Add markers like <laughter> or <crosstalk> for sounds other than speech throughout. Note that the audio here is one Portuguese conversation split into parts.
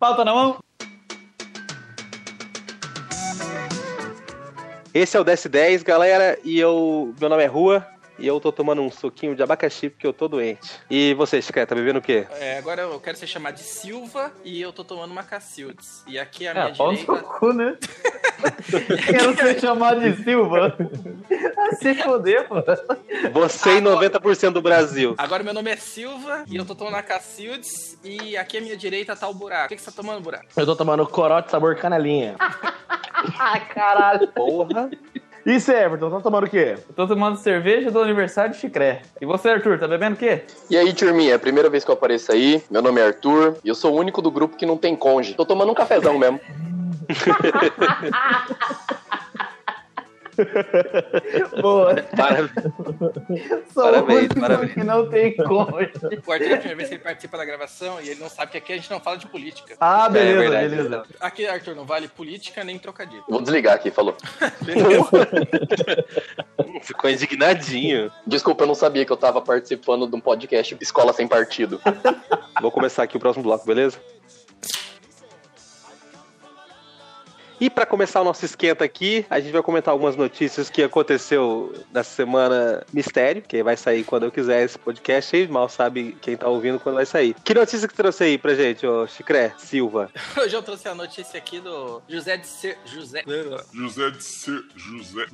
Pauta na mão. Esse é o DS10, galera, e eu. Meu nome é Rua. E eu tô tomando um suquinho de abacaxi porque eu tô doente. E você, Chica, tá bebendo o quê? É, agora eu quero ser chamado de Silva e eu tô tomando uma Cacildes. E aqui a É, minha pau no direita. cu, né? <laughs> <laughs> Quero ser chamado de Silva. <laughs> Ah, Se foder, pô. Você e 90% do Brasil. Agora meu nome é Silva e eu tô tomando a Cacildes e aqui à minha direita tá o buraco. O que, que você tá tomando, buraco? Eu tô tomando corote sabor canelinha. <laughs> Ah, caralho. Porra. E você, Everton, tá tomando o quê? Eu tô tomando cerveja do aniversário de Chicré. E você, Arthur, tá bebendo o quê? E aí, turminha, é a primeira vez que eu apareço aí. Meu nome é Arthur e eu sou o único do grupo que não tem conge. Tô tomando um cafezão mesmo. <laughs> Boa. Parabéns, o único parabéns. que não tem conge. O Arthur é a primeira vez que ele participa da gravação e ele não sabe que aqui a gente não fala de política. Ah, beleza, É verdade. beleza. Aqui, Arthur, não vale política nem trocadilho. Vou desligar aqui, falou. <laughs> Ficou indignadinho. Desculpa, eu não sabia que eu tava participando de um podcast Escola Sem Partido. Vou começar aqui o próximo bloco, beleza? E para começar o nosso esquenta aqui, a gente vai comentar algumas notícias que aconteceu nessa semana mistério, que vai sair quando eu quiser esse podcast aí, mal sabe quem tá ouvindo quando vai sair. Que notícia que trouxe aí pra gente, ô Chicré Silva? Hoje <laughs> eu trouxe a notícia aqui do José de Ser... José... José de Ser. José.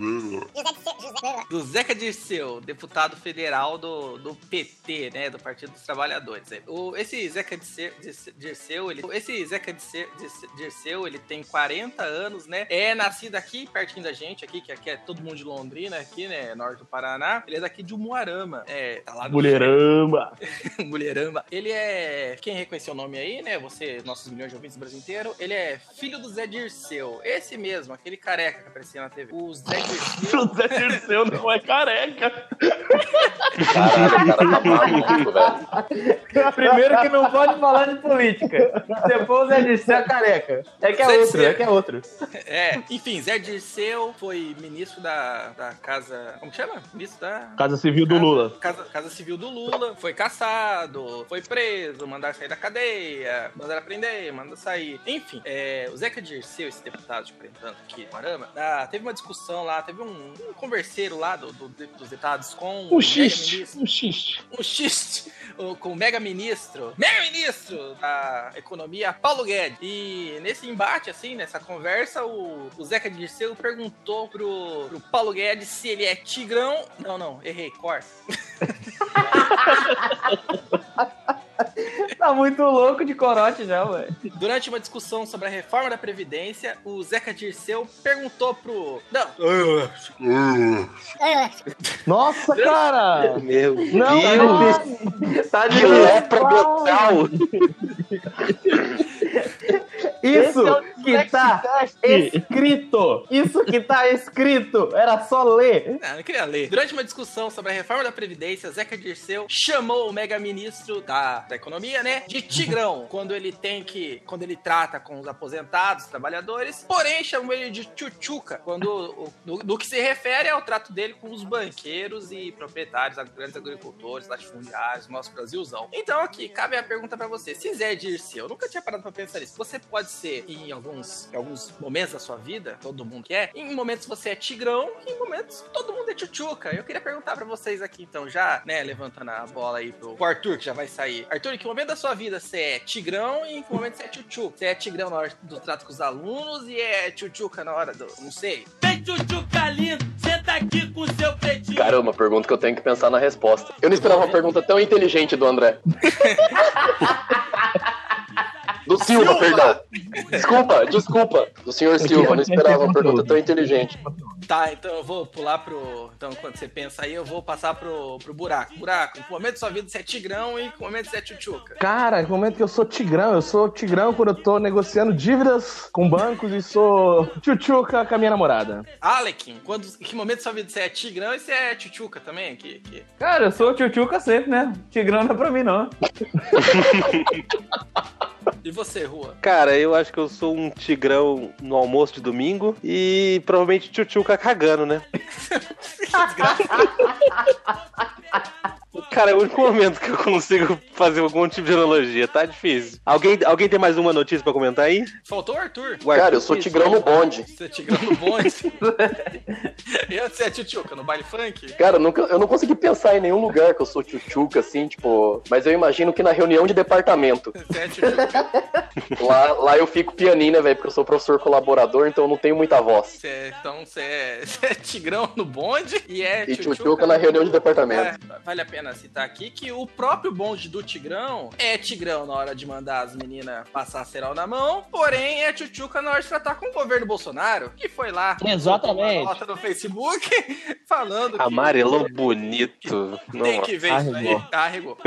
Do Zeca Dirceu, deputado federal do, do PT, né, do Partido dos Trabalhadores. O, esse Zeca Dirceu, Dirceu, ele, esse Zeca Dirceu, Dirceu, ele tem 40 anos, né, é nascido aqui, pertinho da gente, aqui, que aqui é todo mundo de Londrina, aqui, né, norte do Paraná. Ele é daqui de Umuarama, é, tá lá no Mulheramba. <laughs> Mulherama. Ele é. Quem reconheceu o nome aí, né? Você, nossos milhões de ouvintes do Brasil inteiro. Ele é filho do Zé Dirceu. Esse mesmo, aquele careca que aparecia na TV. O Zé Dirceu. <laughs> José Dirceu não é careca. Caralho, o cara tá maluco, velho. Primeiro que não pode falar de política. Depois é de ser careca. É que é Zé outro, Dirceu. é que é outro. É, enfim, Zé Dirceu foi ministro da, da Casa. Como que chama? Ministro da. Casa Civil do Lula. Casa, Casa Civil do Lula, foi caçado, foi preso, mandaram sair da cadeia, mandaram prender, mandaram sair. Enfim, é, o Zeca Dirceu, esse deputado de 40 anos aqui, Marama, ah, teve uma discussão lá, teve um, um converseiro lá do, do- dos deputados com Um o xiste. Um xiste. um xiste <laughs> o- com o mega-ministro, mega-ministro da economia, Paulo Guedes. E nesse embate, assim, nessa conversa, o, o Zeca Dirceu perguntou pro, pro Paulo Guedes se ele é tigrão. Não, não, errei, corta. <laughs> Tá muito louco de corote já, ué. Durante uma discussão sobre a reforma da Previdência, o Zeca Dirceu perguntou pro. Não, Nossa, cara! Meu Não, Deus! Tá de Que lepra total! Isso Esse é o que tá escrito. Isso que tá escrito. Era só ler. Não, não queria ler. Durante uma discussão sobre a reforma da Previdência, Zeca Dirceu chamou o mega-ministro da, da economia, né, de tigrão, <laughs> quando ele tem que, quando ele trata com os aposentados, trabalhadores, porém chamou ele de tchutchuca, quando, o- no, no que se refere ao trato dele com os banqueiros e proprietários, grandes agricultores, latifundiários, nosso Brasilzão. Então aqui, cabe a pergunta pra você, se Zé Dirceu, eu nunca tinha parado pra pensar nisso, você pode ser, em alguns, em alguns momentos da sua vida, todo mundo quer, em momentos você é tigrão, e em momentos todo mundo é tchutchuca. Eu queria perguntar pra vocês aqui, então, já, né, levantando a bola aí pro, pro Arthur, que já vai sair. Arthur, em que momento da sua vida você é tigrão e em que momento você é tchutchuca? Você é tigrão na hora do trato com os alunos e é tchutchuca na hora do, não sei. Vem, tchutchuca lindo, senta aqui com seu pretinho. Caramba, pergunta que eu tenho que pensar na resposta. Eu não esperava uma pergunta tão inteligente do André. <laughs> Silva, perdão. Desculpa, desculpa. Do senhor Silva, eu não esperava uma pergunta tão inteligente. Tá, então eu vou pular pro. Então, quando você pensa aí, eu vou passar pro, pro buraco. Buraco, em que momento da sua vida você é tigrão e em que momento você é tchutchuca? Cara, no momento que eu sou tigrão, eu sou tigrão quando eu tô negociando dívidas com bancos e sou tchutchuca com a minha namorada. Alekin, quando, em que momento da sua vida você é tigrão e você é tchutchuca também? Que, que... Cara, eu sou tchutchuca sempre, né? Tigrão não é pra mim, não. <laughs> E você, Rua? Cara, eu acho que eu sou um tigrão no almoço de domingo e provavelmente tchutchuca cagando, né? <laughs> Cara, é o único momento que eu consigo fazer algum tipo de analogia. Tá difícil. Alguém, alguém tem mais uma notícia pra comentar aí? Faltou o Arthur. O Arthur Cara, eu sou isso. tigrão no bonde. Você é tigrão no bonde. <laughs> e você é tchutchuca no baile funk? Cara, eu, nunca, eu não consegui pensar em nenhum lugar que eu sou tchutchuca, assim, tipo. Mas eu imagino que na reunião de departamento. Você é tchutchuca. <laughs> Lá, lá eu fico pianinho, né, velho? Porque eu sou professor colaborador, então eu não tenho muita voz. Você é- então você é, <laughs> é tigrão no bonde e é E tchutchuca na reunião de departamento. É, vale a pena citar aqui que o próprio bonde do Tigrão é Tigrão na hora de mandar as meninas passar cereal na mão, porém é Tchutchuca na hora de tratar com o governo Bolsonaro, que foi lá. Exatamente. Uma nota no Facebook <laughs> falando que Amarelou bonito. <laughs> tem que ver isso aí. Arregou. Arregou.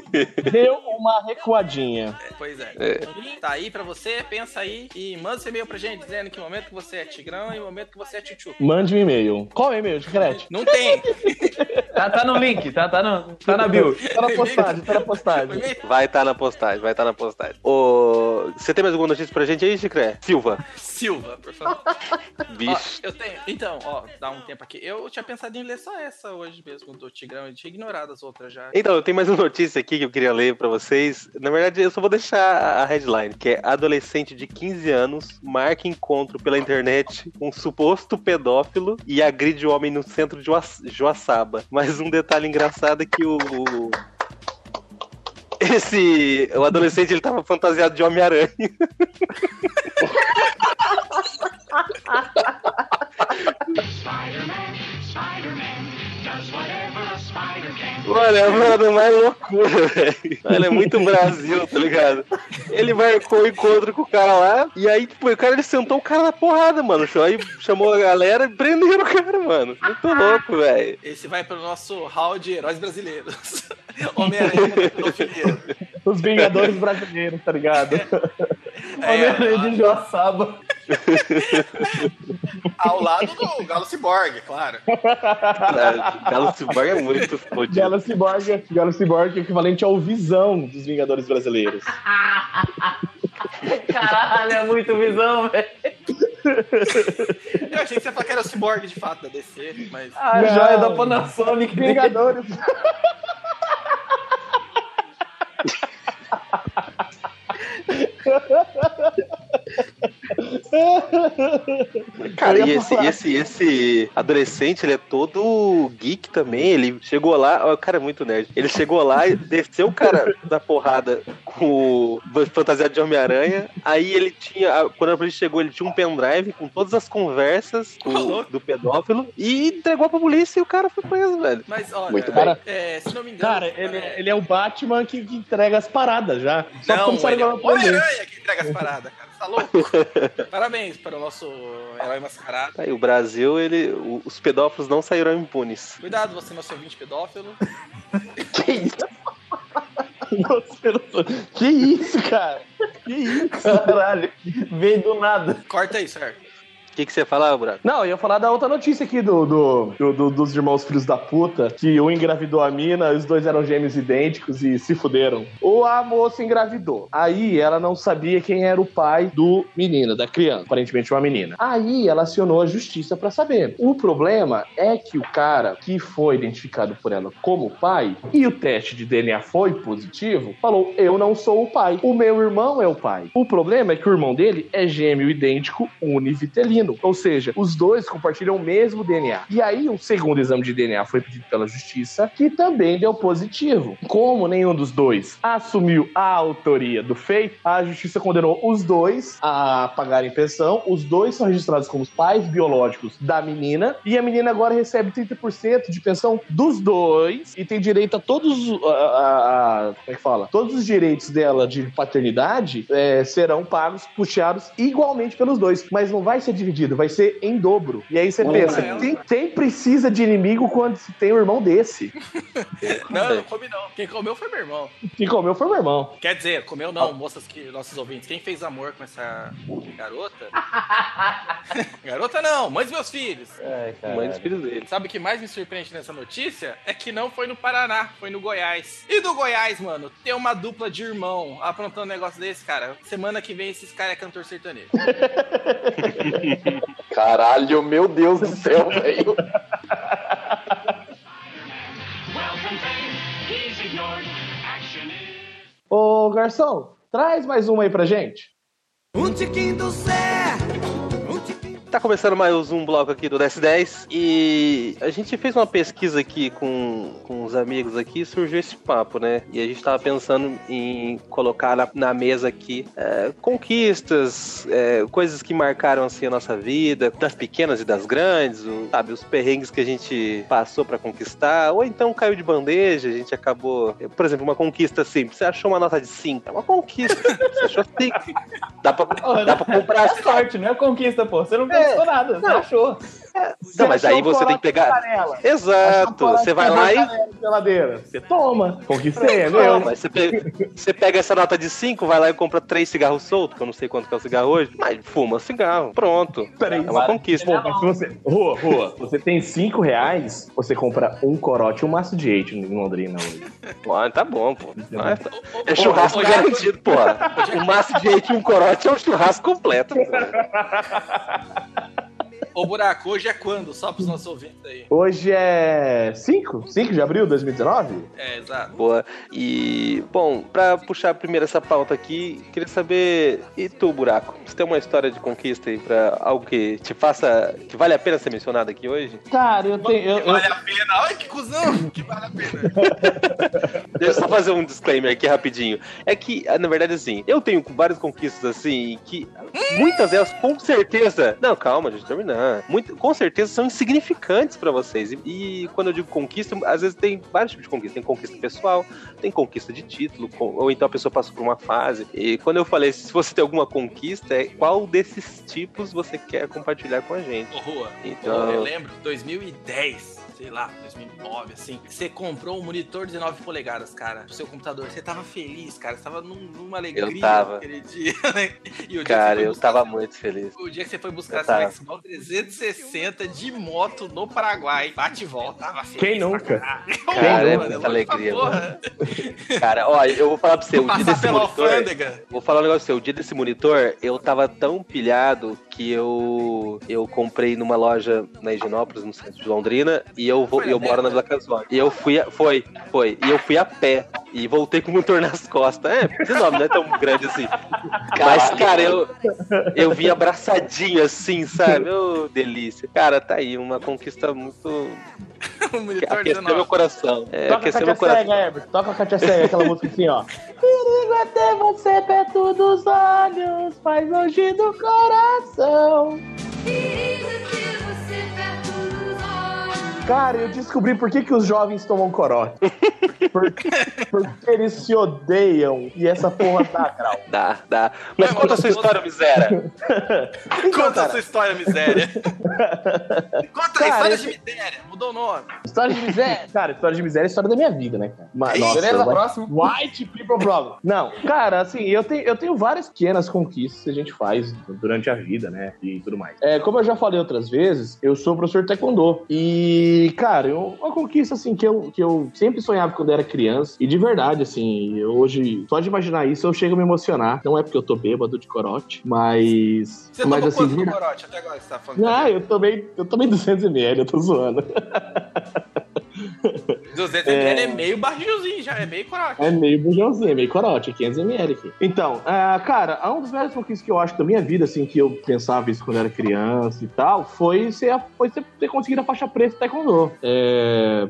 <laughs> Deu uma recuadinha. É, pois é. É. Tá aí pra você, pensa aí e manda seu e-mail pra gente dizendo que momento que você é Tigrão e momento que você é Tchutchuca. Mande um e-mail. Qual é o e-mail, Chicrete? Não tem. Tá, tá no link, tá, tá, no, tá na bio. Tá na postagem, tá na postagem. Vai estar na postagem, vai estar na postagem. Ô, Você tem mais alguma notícia pra gente aí, Chicré? Silva. Silva, por favor. <laughs> Bicho. Ó, eu tenho. Então, ó, dá um tempo aqui. Eu tinha pensado em ler só essa hoje mesmo do Tigrão. Eu tinha ignorado as outras já. Então, eu tenho mais uma notícia aqui que eu queria ler pra vocês. Na verdade, eu só vou deixar a headline, que é adolescente de 15 anos marca encontro pela internet com um suposto pedófilo e agride o homem no centro de Joa- Joaçaba. Mas um detalhe engraçado é que o... o- Esse... O adolescente, ele tava fantasiado de Homem-Aranha. <laughs> <laughs> Mano, é mano, mais loucura, velho. Mano, é muito Brasil, tá ligado? Ele marcou o encontro com o cara lá, e aí, tipo, o cara ele sentou o cara na porrada, mano. Aí chamou a galera e prenderam o cara, mano. Muito louco, velho. Esse vai pro nosso hall de heróis brasileiros. <laughs> Homem-Aranha pedofilia. Os Vingadores brasileiros, tá ligado? É, Homem-Aranha de Joaçaba. <laughs> ao lado do Galo Cyborg, claro. Cara, Galo Cyborg é muito fodido. Galo Cyborg, Galo Cyborg é equivalente ao Visão dos Vingadores brasileiros. Caralho, é muito visão, velho. Eu achei que você ia falar que era o Cyborg de fato da DC, mas. A Não. joia da Panasonic. Vingadores. <laughs> Cara, e esse, esse, esse adolescente, ele é todo geek também. Ele chegou lá, o cara é muito nerd. Ele chegou lá e desceu o cara da porrada com o fantasiado de Homem-Aranha. Aí ele tinha, quando a polícia chegou, ele tinha um pendrive com todas as conversas com- Falou. do pedófilo e entregou pra polícia e o cara foi preso, velho. Mas olha, Muito bem. é, se não me engano. Cara, ele, ele é o Batman que, que entrega as paradas já. Só Não, ele é o ele. Homem-Aranha que entrega as paradas, cara. Tá louco? <laughs> Parabéns para o nosso herói mascarado. Tá Aí, o Brasil, ele, o- os pedófilos não saíram impunes. Cuidado, você nosso ouvinte pedófilo. <laughs> Que isso? Que isso, cara? Que isso? Caralho, veio do nada. Corta aí, certo? O que, você fala, Buraco? Não, eu ia falar da outra notícia aqui do, do, do- do- dos irmãos filhos da puta, que um engravidou a mina, os dois eram gêmeos idênticos e se fuderam. Ou a moça engravidou. Aí ela não sabia quem era o pai do menino, da criança, aparentemente uma menina. Aí ela acionou a justiça pra saber. O problema é que o cara que foi identificado por ela como pai e o teste de DNA foi positivo, falou: Eu não sou o pai. O meu irmão é o pai. O problema é que o irmão dele é gêmeo idêntico univitelino. Ou seja, os dois compartilham o mesmo DNA. E aí, um segundo exame de DNA foi pedido pela justiça, que também deu positivo. Como nenhum dos dois assumiu a autoria do feito, a justiça condenou os dois a pagarem pensão. Os dois são registrados como pais biológicos da menina. E a menina agora recebe 30% de pensão dos dois e tem direito a todos. A, a- a- como é que fala? Todos os direitos dela de paternidade é, serão pagos, puxados igualmente pelos dois. Mas não vai ser dividido, vai ser em dobro. E aí você pensa, ela. quem, quem precisa de inimigo quando se tem um irmão desse? Não, não comi não. Quem comeu foi meu irmão. Quem comeu foi meu irmão. Quer dizer, comeu não, moças que nossos ouvintes. Quem fez amor com essa garota? <laughs> garota não, mãe dos meus filhos. Ai, Mãe dos filhos dele. Sabe o que mais me surpreende nessa notícia? É que não foi no Paraná, foi no Goiás. E do Goiás, mano, tem uma dupla de irmão aprontando um negócio desse, cara. Semana que vem esses caras é cantor sertanejo. <laughs> Caralho, meu Deus do céu, <laughs> velho. Ô, garçom, traz mais uma aí pra gente. Um tiquinho do céu. Tá começando mais um bloco aqui do DS10 e a gente fez uma pesquisa aqui com, com os amigos aqui e surgiu esse papo, né? E a gente tava pensando em colocar na, na mesa aqui é, conquistas, é, coisas que marcaram assim a nossa vida, das pequenas e das grandes, o- sabe, os perrengues que a gente passou pra conquistar, ou então caiu de bandeja, a gente acabou, por exemplo, uma conquista simples, você achou uma nota de 5, é uma conquista, você achou 5, <laughs> dá pra, dá pra comprar É sorte, não é conquista, pô. Você não conquistou nada, não. achou. Não, mas aí você tem que pegar. Exato. Você vai lá e. Geladeira. Você toma. Conquistei, é Não, meu. mas você pega, você pega essa nota de 5, vai lá e compra três cigarros soltos, que eu não sei quanto que é o cigarro hoje, mas fuma cigarro. Pronto. Peraí, É uma conquista. Pô, mas se você. Rua, rua, você tem 5 reais, você compra um corote e um maço de hate em Londrina hoje. Ah, tá bom, pô. Ah, tá- É churrasco ô, ô, garantido, pô. <laughs> O maço de leite e um corote é um churrasco completo. pô. <laughs> Ô, Buraco, hoje é quando? Só pros nossos ouvintes aí. Hoje é 5? 5 de abril de 2019? É, exato. Boa. E, bom, pra puxar primeiro essa pauta aqui, queria saber, e tu, Buraco? Você tem uma história de conquista aí pra algo que te faça, que vale a pena ser mencionado aqui hoje? Cara, eu tenho. eu- Que eu- vale a pena. Ai, que cuzão! Que vale a pena. <laughs> Deixa eu só fazer um disclaimer aqui rapidinho. É que, na verdade, assim, eu tenho várias conquistas assim que muitas delas com certeza. Não, calma, deixa eu Muito, com certeza são insignificantes pra vocês. E, e quando eu digo conquista, às vezes tem vários tipos de conquista. Tem conquista pessoal, tem conquista de título, com- ou então a pessoa passou por uma fase. E quando eu falei, se você tem alguma conquista, é qual desses tipos você quer compartilhar com a gente? Ô, Rua, Então- eu lembro, 2010, sei lá, 2009, assim, você comprou um monitor 19 polegadas, cara, pro seu computador. Você tava feliz, cara, você tava num- numa alegria Eu tava. aquele dia, <laughs> né? E o dia que Cara, eu buscar tava muito feliz. O dia que você foi buscar Eu seu. Xbox 360 de moto no Paraguai, bate e volta, tava feliz. Quem nunca? caralho. Cara, é Mano, muita alegria, porra. Cara, ó, eu vou falar pra você, o dia Passar desse pela monitor. alfândega. Vou falar um negócio seu. O dia desse monitor, eu tava tão pilhado que eu eu comprei numa loja na Higienópolis, no centro de Londrina, e eu vou, eu moro na Vila Casói. E eu fui, a- foi, foi. E eu fui a pé. E voltei com o monitor nas costas. É, esse nome não é tão grande assim. Mas, cara, eu, eu vim abraçadinho assim, sabe? Ô, delícia. Cara, tá aí, uma conquista muito. <laughs> Que aqueceu 19. meu coração. É, Toca a aqueceu meu coração. Cega, Herbert. Toca a Katia Cega, aquela música assim, ó. Perigo é ter você perto dos olhos, mas longe do coração. Perigo Cara, eu descobri por que, que os jovens tomam corote. Porque, porque eles se odeiam e essa porra dá grau. Dá, dá. Mas conta a mas- sua história, miséria. <laughs> Então, Conta a sua história, miséria. Conta Cara, a história esse- de miséria. Mudou o nome. história de miséria. Cara, história de miséria é a história da minha vida, né, cara? Mas, nossa, Beleza, white- próximo. White people problem. Não, cara, assim, eu tenho, eu tenho várias pequenas conquistas que a gente faz durante a vida, né? E tudo mais. É, como eu já falei outras vezes, eu sou professor de taekwondo. E, cara, eu- uma conquista, assim, que eu, que eu sempre sonhava quando era criança. E de verdade, assim, hoje, só de imaginar isso, eu chego a me emocionar. Não é porque eu tô bêbado de corote, mas. Você mas tomou assim, quanto de corote até agora que você tá falando? Ah, eu tomei, eu tomei 200ml, eu tô zoando. 200 ml é meio barrilzinho já, é meio corote. É meio bujãozinho, é meio corote, 500ml aqui. Então, ah, cara, um dos melhores conquistas que eu acho da minha vida, assim, que eu pensava isso quando era criança e tal, foi ser, a- foi ser, ter conseguido a faixa preta do taekwondo. É,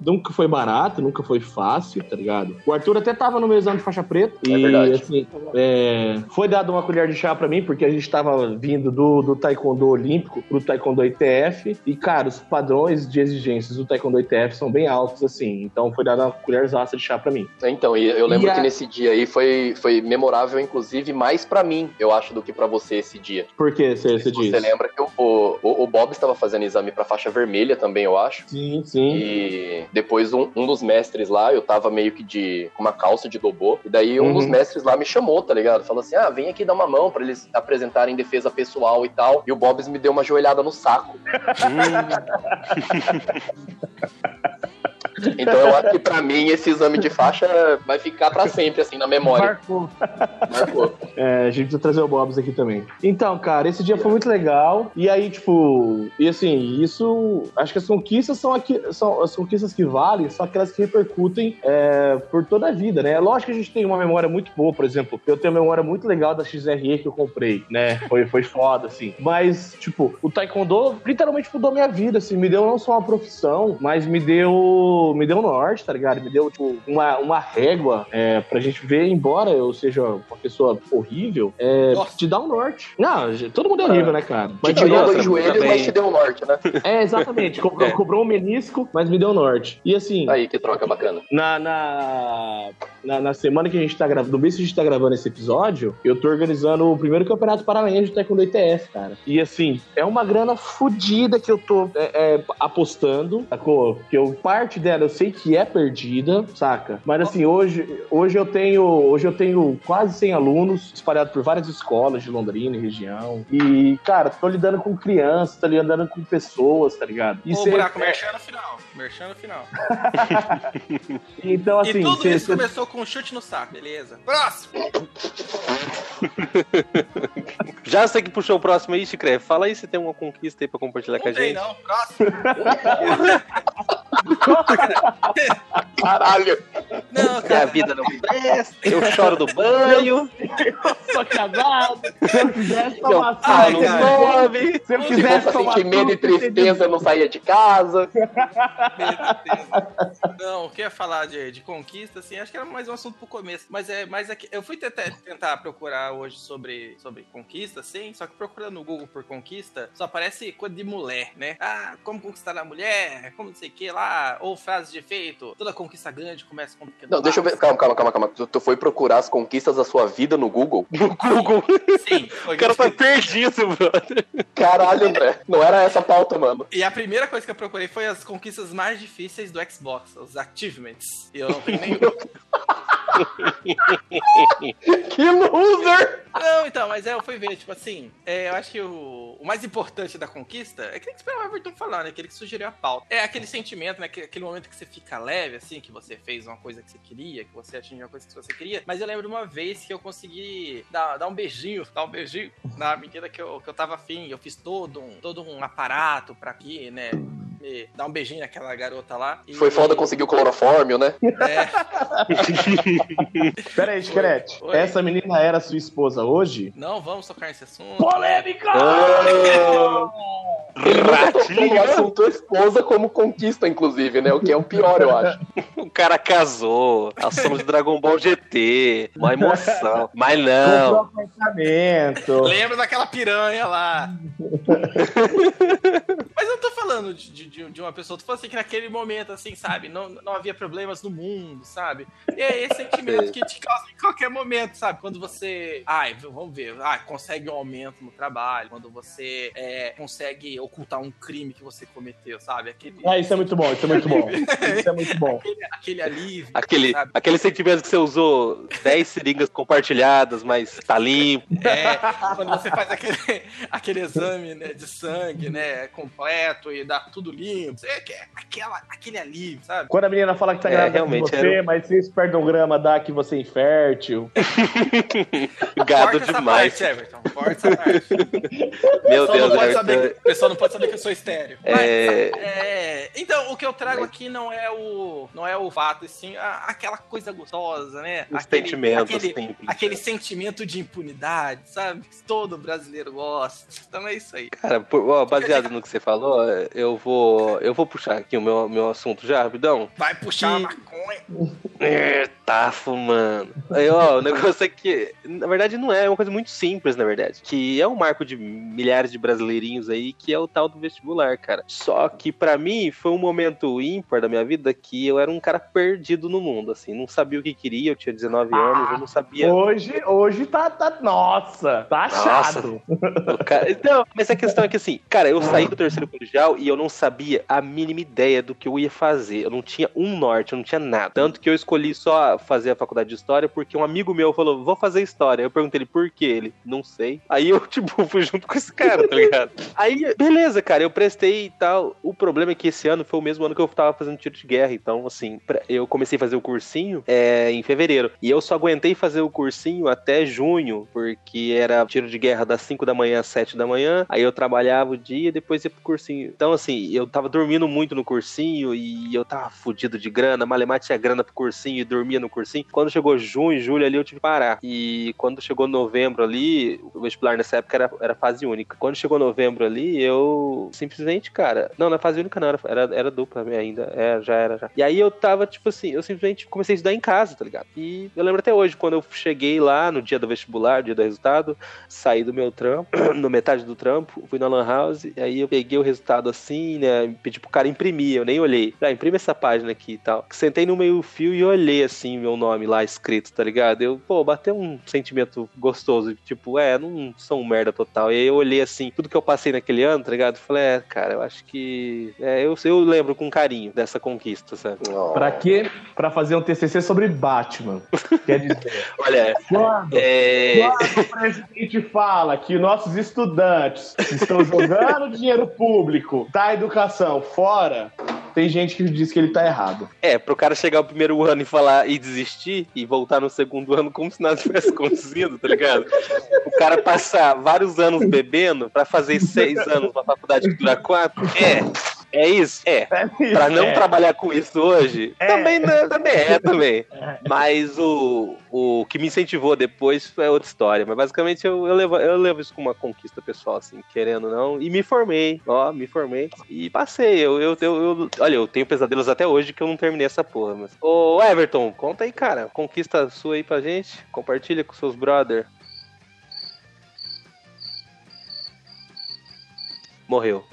nunca foi barato, nunca foi fácil, tá ligado? O Arthur até tava no meu exame de faixa preta. É e, verdade. assim, é, foi dado uma colher de chá pra mim, porque a gente tava vindo do, do taekwondo olímpico pro taekwondo ITF. E, cara, os padrões de exigências do taekwondo ITF são bem altos, assim. Então foi dada uma colherzaça de chá pra mim. Então, e eu lembro E a- que nesse dia aí foi, foi memorável, inclusive, mais pra mim, eu acho, do que pra você esse dia. Por que você, você Se diz? Você lembra que o, o, o Bob estava fazendo exame pra faixa vermelha também, eu acho. Sim, sim. E depois um, um dos mestres lá, eu tava meio que de com uma calça de dobô. E daí um Uhum. dos mestres lá me chamou, tá ligado? Falou assim: ah, vem aqui dar uma mão pra eles apresentarem defesa pessoal e tal. E o Bobs me deu uma joelhada no saco. <laughs> Então eu acho que pra mim esse exame de faixa vai ficar pra sempre, assim, na memória. Marcou. Marcou. É, a gente precisa trazer o Bobs aqui também. Então, cara, esse dia foi muito legal. E aí, tipo, e assim, isso. Acho que as conquistas são, aqui, são as conquistas que valem, são aquelas que repercutem é, por toda a vida, né? Lógico que a gente tem uma memória muito boa, por exemplo. Eu tenho uma memória muito legal da XRE que eu comprei, né? Foi, foi foda, assim. Mas, tipo, o Taekwondo literalmente mudou minha vida, assim. Me deu não só uma profissão, mas me deu. Me deu um norte, tá ligado? Me deu, tipo, uma, uma régua é, pra gente ver, embora eu seja uma pessoa horrível, é, Nossa. te dá um norte. Não, todo mundo é horrível, né, cara? Te Mas tirou nossa, dois joelhos, também. mas te deu um norte, né? <laughs> é, exatamente. Cobrou, É. cobrou um menisco, mas me deu norte. E assim, Aí, que troca bacana. na, na, na, na semana que a gente tá gravando, no mês que a gente tá gravando esse episódio, eu tô organizando o primeiro campeonato paranaense de Taekwondo ITF, cara. E assim, é uma grana fodida que eu tô é, é, apostando, sacou? Que eu, parte dela eu sei que é perdida, saca? Mas assim, hoje, hoje eu tenho hoje eu tenho quase 100 alunos espalhados por várias escolas de Londrina e região. E, cara, tô lidando com crianças, tô lidando com pessoas, tá ligado? E O cê- buraco merchan no final. Merchan no final. <laughs> então, assim, e tudo cê- isso cê- começou com um chute no saco, beleza. Próximo! <laughs> Já sei que puxou o próximo aí, Chicré. Fala aí se tem uma conquista aí pra compartilhar com a Não tem, gente. não. Próximo. Caralho! Não, a cara. vida não presta, eu choro do banho, sou casado. Se eu quisesse tomar Ai, não cara. sobe. Se eu Se quisesse tomar sentir medo e tristeza, não saía de casa. Não, o que eu ia falar de, de conquista, assim, acho que era mais um assunto pro começo. Mas é mais aqui. Eu fui tentar, tentar procurar hoje sobre, sobre conquista, assim, só que procurando no Google por conquista, só aparece coisa de mulher, né? Ah, como conquistar a mulher, como não sei o que lá, ou frase de efeito, toda conquista grande começa com um pequeno Não, deixa eu ver. passo. Calma, calma, calma, calma. Tu, tu foi procurar as conquistas da sua vida no Google? Google. Sim, foi O cara tá perdido, brother. Caralho, André. Não era essa a pauta, mano. E a primeira coisa que eu procurei foi as conquistas mais difíceis do Xbox, os achievements. E eu não tenho nenhum. <laughs> Que loser! Não, então, mas é, eu fui ver, tipo assim, é, eu acho que o, o mais importante da conquista é aquele que o Everton falar, né? Aquele que sugeriu a pauta. É aquele sentimento, né? que- Aquele momento que você fica leve, assim, que você fez uma coisa que você queria, que você atingiu uma coisa que você queria. Mas eu lembro de uma vez que eu consegui dar, dar um beijinho, dar um beijinho na medida que eu, que eu tava afim. Eu fiz todo um, todo um aparato pra aqui, né? me- dar um beijinho naquela garota lá. E- Foi foda conseguir o clorofórmio, né? É, <laughs> <laughs> Pera aí, Chicrete. Oi. Essa menina era sua esposa hoje? não vamos tocar nesse assunto. Polêmica! Ele nunca tocou no assunto esposa como conquista, inclusive, né? O que é o pior, eu acho. O cara casou, ação de Dragon Ball GT, uma emoção. Mas não. Apartamento. Lembra daquela piranha lá. <laughs> Mas eu não tô falando de, de- de- de uma pessoa, tô falando assim que naquele momento, assim, sabe? Não, não havia problemas no mundo, sabe? E é esse sentimento <laughs> que te causa em qualquer momento, sabe? Quando você. Ai, vamos ver. Ah, consegue um aumento no trabalho. Quando você é, consegue ocultar um crime que você cometeu, sabe? Aquele, Ah, isso é muito bom, isso é muito bom. <laughs> Isso é muito bom. aquele alívio. Aquele, sabe? aquele sentimento que você usou 10 seringas compartilhadas, mas tá limpo. É, quando você faz aquele, aquele exame né, de sangue, né, completo e dá tudo limpo. Você quer aquela, aquele alívio, sabe? Quando a menina fala que tá É, grávida realmente, você, era mas se esse perdograma dá que você é infértil. <laughs> Gado Corta demais. essa parte, Everton. Corta essa parte. <laughs> Meu Deus, não pode Everton. saber, o pessoal não pode saber que eu sou estéreo. Mas, É. é, então, o que eu trago aqui não é o, não é o fato, sim a- aquela coisa gostosa, né? Os Aquele- sentimentos aquele, simples. aquele sentimento de impunidade, sabe? Que todo brasileiro gosta. Então é isso aí. Cara, por- ó, baseado no que você falou, eu vou, eu vou puxar aqui o meu, meu assunto já, rapidão. Vai puxar Que- a maconha. É, tá fumando. Aí, ó, o negócio é que, na verdade, não é, é uma coisa muito simples, na verdade. Que é um marco de milhares de brasileirinhos aí, que é o tal do vestibular, cara. Só que pra mim foi um momento ímpar da minha vida que eu era um cara perdido no mundo, assim. Não sabia o que queria, eu tinha 19 anos, eu não sabia. Hoje, hoje tá, tá. Nossa, tá achado. O cara- Não, mas a questão é que assim, cara, eu saí do terceiro colegial e eu não sabia a mínima ideia do que eu ia fazer. Eu não tinha um norte, eu não tinha nada. Tanto que eu escolhi só fazer a faculdade de história porque um amigo meu falou, vou fazer história. Eu perguntei ele por quê? Ele, não sei. Aí eu, <laughs> tipo, fui junto com esse cara, tá ligado? Aí, beleza, cara, eu prestei e tal. O problema é que esse ano foi o mesmo ano que eu tava fazendo tiro de guerra. Então, assim, eu comecei a fazer o cursinho é, em fevereiro. E eu só aguentei fazer o cursinho até junho, porque era tiro de guerra das 5 da manhã às 7 da manhã. Aí eu trabalhava o dia e depois ia pro cursinho. Então, assim, eu tava dormindo muito no cursinho e eu tava fudido de grana. Malemar tinha grana pro cursinho e dormia no cursinho. Quando chegou junho, julho ali, eu tive que parar. E quando chegou novembro ali, o vestibular nessa época era, era fase única. Quando chegou novembro ali, eu simplesmente, cara. Não, não é fase única, não, era, era, era dupla ainda. É, já era, já. E aí eu tava, tipo assim, eu simplesmente comecei a estudar em casa, tá ligado? E eu lembro até hoje, quando eu cheguei lá no dia do vestibular, dia do resultado, saí do meu trampo, <clears throat> no metade do trampo, fui na Lan House, aí eu peguei o resultado assim, né? Pedi pro cara imprimir, eu nem olhei. Ah, imprime essa página aqui e tal. Sentei no meio fio e olhei assim meu nome lá escrito, tá ligado? Eu, pô, bateu um sentimento gostoso, tipo, é, não sou um merda total. E aí eu olhei assim, tudo que eu passei naquele ano, tá ligado? Falei, é, cara, eu acho que. É, eu, eu lembro com carinho dessa conquista, sabe? Ó. Pra quê? Pra fazer um TCC sobre Batman. Quer dizer, <laughs> Olha, quando, é. quando o presidente fala que nossos estudantes estão jogando dinheiro público da educação fora, tem gente que diz que ele tá errado. É, pro cara chegar o primeiro ano e falar e desistir e voltar no segundo ano como se nada tivesse acontecido, tá ligado? O cara passar vários anos bebendo pra fazer seis anos na faculdade que dura quatro. É. É isso? É. Pra não É. trabalhar com isso hoje, também, né, também é, <laughs> também. Mas o, o que me incentivou depois foi outra história. Mas basicamente eu, eu, levo, eu levo isso como uma conquista pessoal, assim, querendo ou não. E me formei, ó, me formei. E passei. Eu, eu, eu, eu- olha, eu tenho pesadelos até hoje que eu não terminei essa porra. Mas... Ô, Everton, conta aí, cara. Conquista sua aí pra gente. Compartilha com seus brother. Morreu.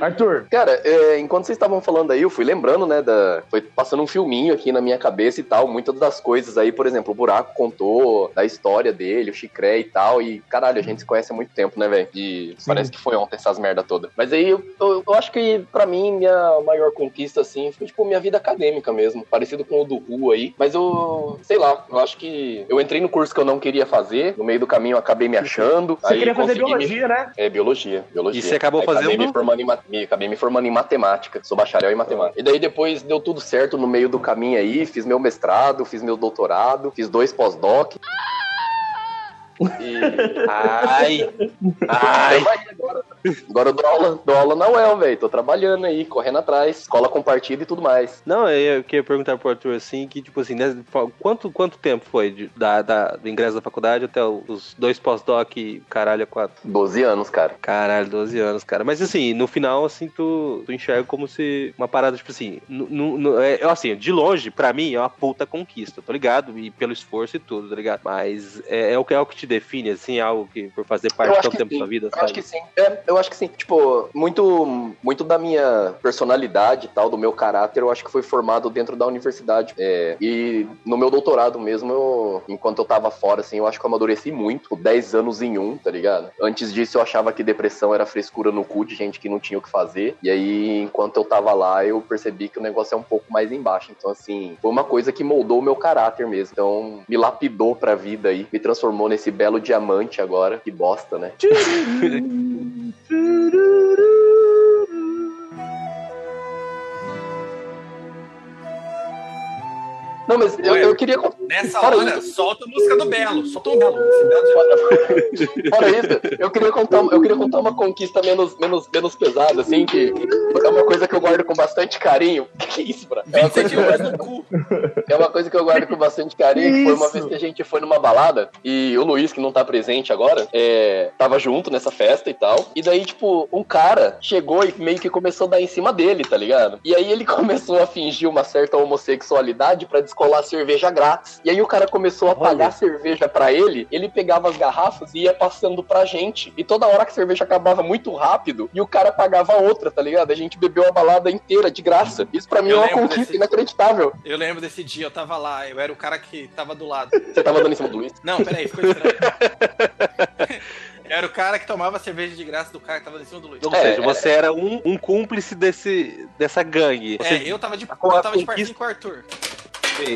Arthur, Cara, é, enquanto vocês estavam falando aí, eu fui lembrando, né, da... Foi passando um filminho aqui na minha cabeça e tal, muitas das coisas aí, por exemplo, o Buraco contou da história dele, o Chicré e tal, e caralho, a gente se conhece há muito tempo, né, velho? E parece que foi ontem essas merda toda. Mas aí, eu, eu, eu acho que pra mim, minha maior conquista, assim, foi, tipo, minha vida acadêmica mesmo, parecido com o do Ru aí, mas eu, sei lá, eu acho que eu entrei no curso que eu não queria fazer, no meio do caminho eu acabei me achando. você aí queria fazer consegui me- biologia, né? é, biologia, biologia. E você acabou Aí Acabei fazendo? me formando em, me- acabei me formando em matemática. Sou bacharel em matemática. E daí depois deu tudo certo no meio do caminho aí. Fiz meu mestrado, fiz meu doutorado, fiz dois pós-doc. E... <laughs> Ai. Ai. Agora, agora eu dou aula, dou aula na UEL, velho. Tô trabalhando aí, correndo atrás. Escola compartida e tudo mais. Não, eu queria perguntar pro Arthur assim, que tipo assim, né, quanto, quanto tempo foi de- da, da- do ingresso da faculdade até os dois pós-doc e caralho, a quatro? 12 anos, cara. Caralho, 12 anos, cara. Mas assim, no final, assim, tu, tu enxerga como se uma parada, tipo assim, no, no- no- é, eu, assim, de longe, pra mim, é uma puta conquista, tô ligado? E pelo esforço e tudo, tá ligado? Mas é, é o que é o que te define, assim, algo que por fazer parte tanto tempo da sim. sua vida, Eu sabe? acho que sim. É, eu acho que sim. Tipo, muito, muito da minha personalidade e tal, do meu caráter, eu acho que foi formado dentro da universidade. É, e no meu doutorado mesmo, eu, enquanto eu tava fora, assim, eu acho que eu amadureci muito. 10 anos em um, tá ligado? Antes disso, eu achava que depressão era frescura no cu de gente que não tinha o que fazer. E aí, enquanto eu tava lá, eu percebi que o negócio é um pouco mais embaixo. Então, assim, foi uma coisa que moldou o meu caráter mesmo. Então, me lapidou pra vida aí, me transformou nesse belo diamante agora. Que bosta, né? <laughs> Não, mas eu, Ué. eu queria. Nessa Fora hora, isso. solta a música do Belo. Solta um Belo. Belo Fora <laughs> isso, eu queria contar, eu queria contar uma conquista menos, menos, menos pesada, assim, que é uma coisa que eu guardo com bastante carinho. <laughs> Que que é isso, bro? É uma, 20 coisa que eu, no cu. é uma coisa que eu guardo com bastante carinho, que foi uma vez que a gente foi numa balada e o Luiz, que não tá presente agora, é, tava junto nessa festa e tal. E daí, tipo, um cara chegou e meio que começou a dar em cima dele, tá ligado? E aí ele <laughs> começou a fingir uma certa homossexualidade pra descolar cerveja grátis. E aí o cara começou a pagar cerveja pra ele, ele pegava as garrafas e ia passando pra gente. E toda hora que a cerveja acabava muito rápido, e o cara pagava outra, tá ligado? A gente bebeu a balada inteira de graça. Isso pra mim Eu é uma conquista desse- inacreditável. Eu lembro desse dia, eu tava lá, eu era o cara que tava do lado. Você tava dando em cima do Luiz? Não, peraí, ficou estranho. <laughs> Era o cara que tomava cerveja de graça do cara que tava em cima do Luiz. Ou É, seja, é. você era um, um cúmplice desse, dessa gangue. Você- É, eu tava de, eu tava de conquista- parzinho com o Arthur.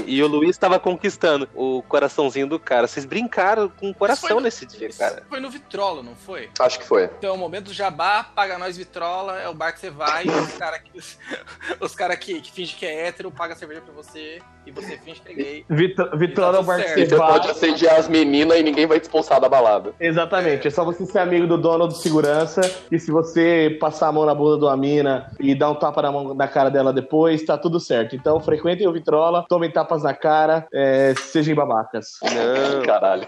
E o Luiz tava conquistando o coraçãozinho do cara. Vocês brincaram com o coração no- nesse dia, cara. Foi no Vitrola, não foi? Acho que foi. Então, o momento do jabá, paga nós Vitrola, é o bar que você vai, e os caras que, <laughs> os cara que, que fingem que é hétero, paga cerveja pra você, e você finge que é gay. Vitor- Vitória é o bar que você E você vai. pode assediar as meninas e ninguém vai te expulsar da balada. Exatamente, é só você ser amigo do dono de segurança e se você passar a mão na bunda de uma mina e dar um tapa na, mão, na cara dela depois, tá tudo certo. Então frequentem o Vitrola, tomem tapas na cara, é, sejam babacas. Não, Caralho.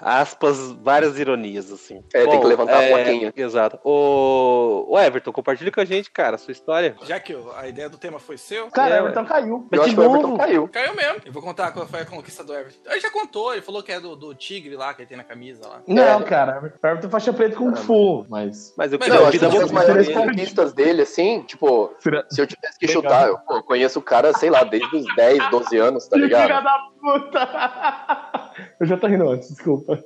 Aspas, várias ironias, assim. É, tem que levantar a plaquinha. Exato. O... o Everton, compartilha com a gente, cara, a sua história. Já que o- a ideia do tema foi seu, Cara, É, Everton caiu. Eu acho que o Everton caiu. caiu mesmo. Eu vou contar qual foi a conquista do Everton. Ele já contou, ele falou que é do, do tigre lá, que ele tem na camisa lá. Não, É. cara, Everton faixa preta com Fu, mas. Mas eu Mas Não, acho que da uma das boca maiores conquistas dele, assim, tipo, Será- se eu tivesse que Legal. chutar, eu pô, conheço o cara, sei lá, desde os 10, 12 anos, tá Que Filha ligado? da puta! <laughs> Eu já tô rindo antes, desculpa.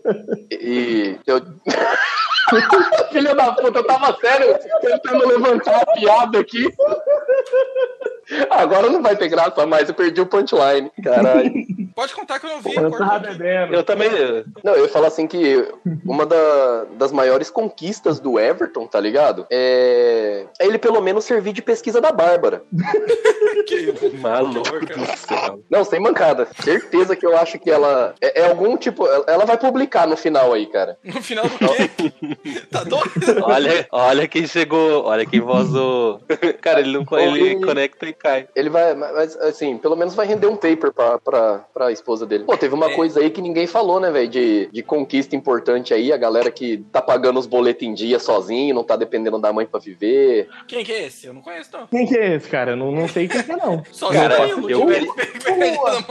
E eu. <laughs> Filha da puta, eu tava sério tentando levantar a piada aqui. Agora não vai ter graça mais, eu perdi o punchline. Caralho. Pode contar que eu não vi. Eu. Eu também. Não, eu ia falar assim que uma da- das maiores conquistas do Everton, tá ligado? É... é ele pelo menos servir de pesquisa da Bárbara. <laughs> Que Maluco do céu. Não, sem mancada. Certeza que eu acho que ela. É, é algum tipo. Ela vai publicar no final aí, cara. No final do quê? <laughs> tá doido? Olha, olha quem chegou, olha quem vozou. Cara, ele não ele Oi. conecta e cai. Ele vai, mas assim, pelo menos vai render um paper pra, pra, pra esposa dele. Pô, teve uma É. coisa aí que ninguém falou, né, velho? De, de conquista importante aí, a galera que tá pagando os boletos em dia sozinho, não tá dependendo da mãe pra viver. Quem que é esse? Eu não conheço, não. Quem que é esse, cara? Eu não, não sei quem que é, não. <laughs> Só Cara, eu, eu- dele.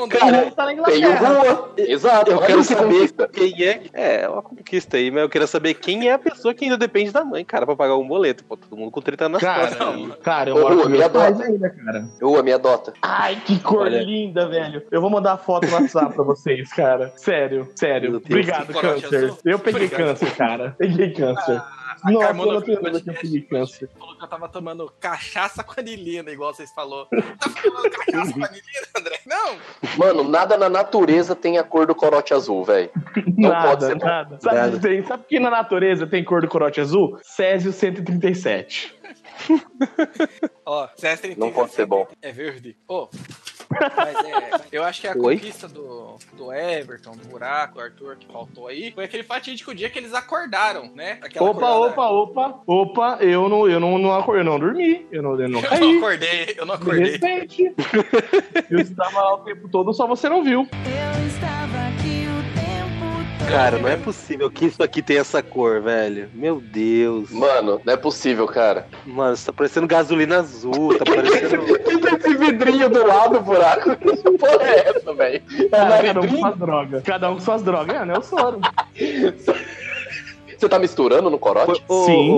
Cara, tá Tem o. Rua. Exato, Eu quero que saber quem é. É, é uma conquista aí, mas eu quero saber quem é a pessoa que ainda depende da mãe, cara, pra pagar um boleto. Pô, todo mundo com 30 nas Cara, costas. aí. cara, eu moro Rua, com me meus pais adota. ainda, cara. Eu, a minha dota. Ai, que cor Olha. linda, velho. Eu vou mandar foto no WhatsApp pra vocês, cara. Sério, sério. Obrigado, câncer. Eu peguei Obrigado. câncer, cara. Peguei câncer. A Nossa, Carmona eu que eu peguei câncer. falou que eu tava tomando cachaça com anilina, igual vocês falou. Tá tomando cachaça com anilina, André? Não! Mano, nada na natureza tem a cor do corote azul, velho. Não pode Nada, ser bom. nada. Sabe, Nada. Tem, sabe que na natureza tem cor do corote azul? Césio 137. Ó, César tem Não pode ser bom. É verde. Ô. Mas é, eu acho que a Oi? conquista do, do Everton, do Buraco, do Arthur, que faltou aí, foi aquele fatídico dia que eles acordaram, né? Aquela Opa, acordada- opa, opa, opa, eu não, eu não, não, acor- eu não dormi, eu não, eu não <laughs> Eu não caí. acordei, eu não acordei. respeite. <laughs> Eu estava lá o tempo todo, só você não viu. Eu Cara, não é possível que isso aqui tenha essa cor, velho. Meu Deus. Mano, não é possível, cara. Mano, isso tá parecendo gasolina azul, tá parecendo. Tem esse vidrinho do lado, buraco. <laughs> Que porra é essa, velho? Cara, cada um com suas drogas. Cada um com suas drogas. É, né? O soro. <laughs> Você tá misturando no corote? Ô, Sim.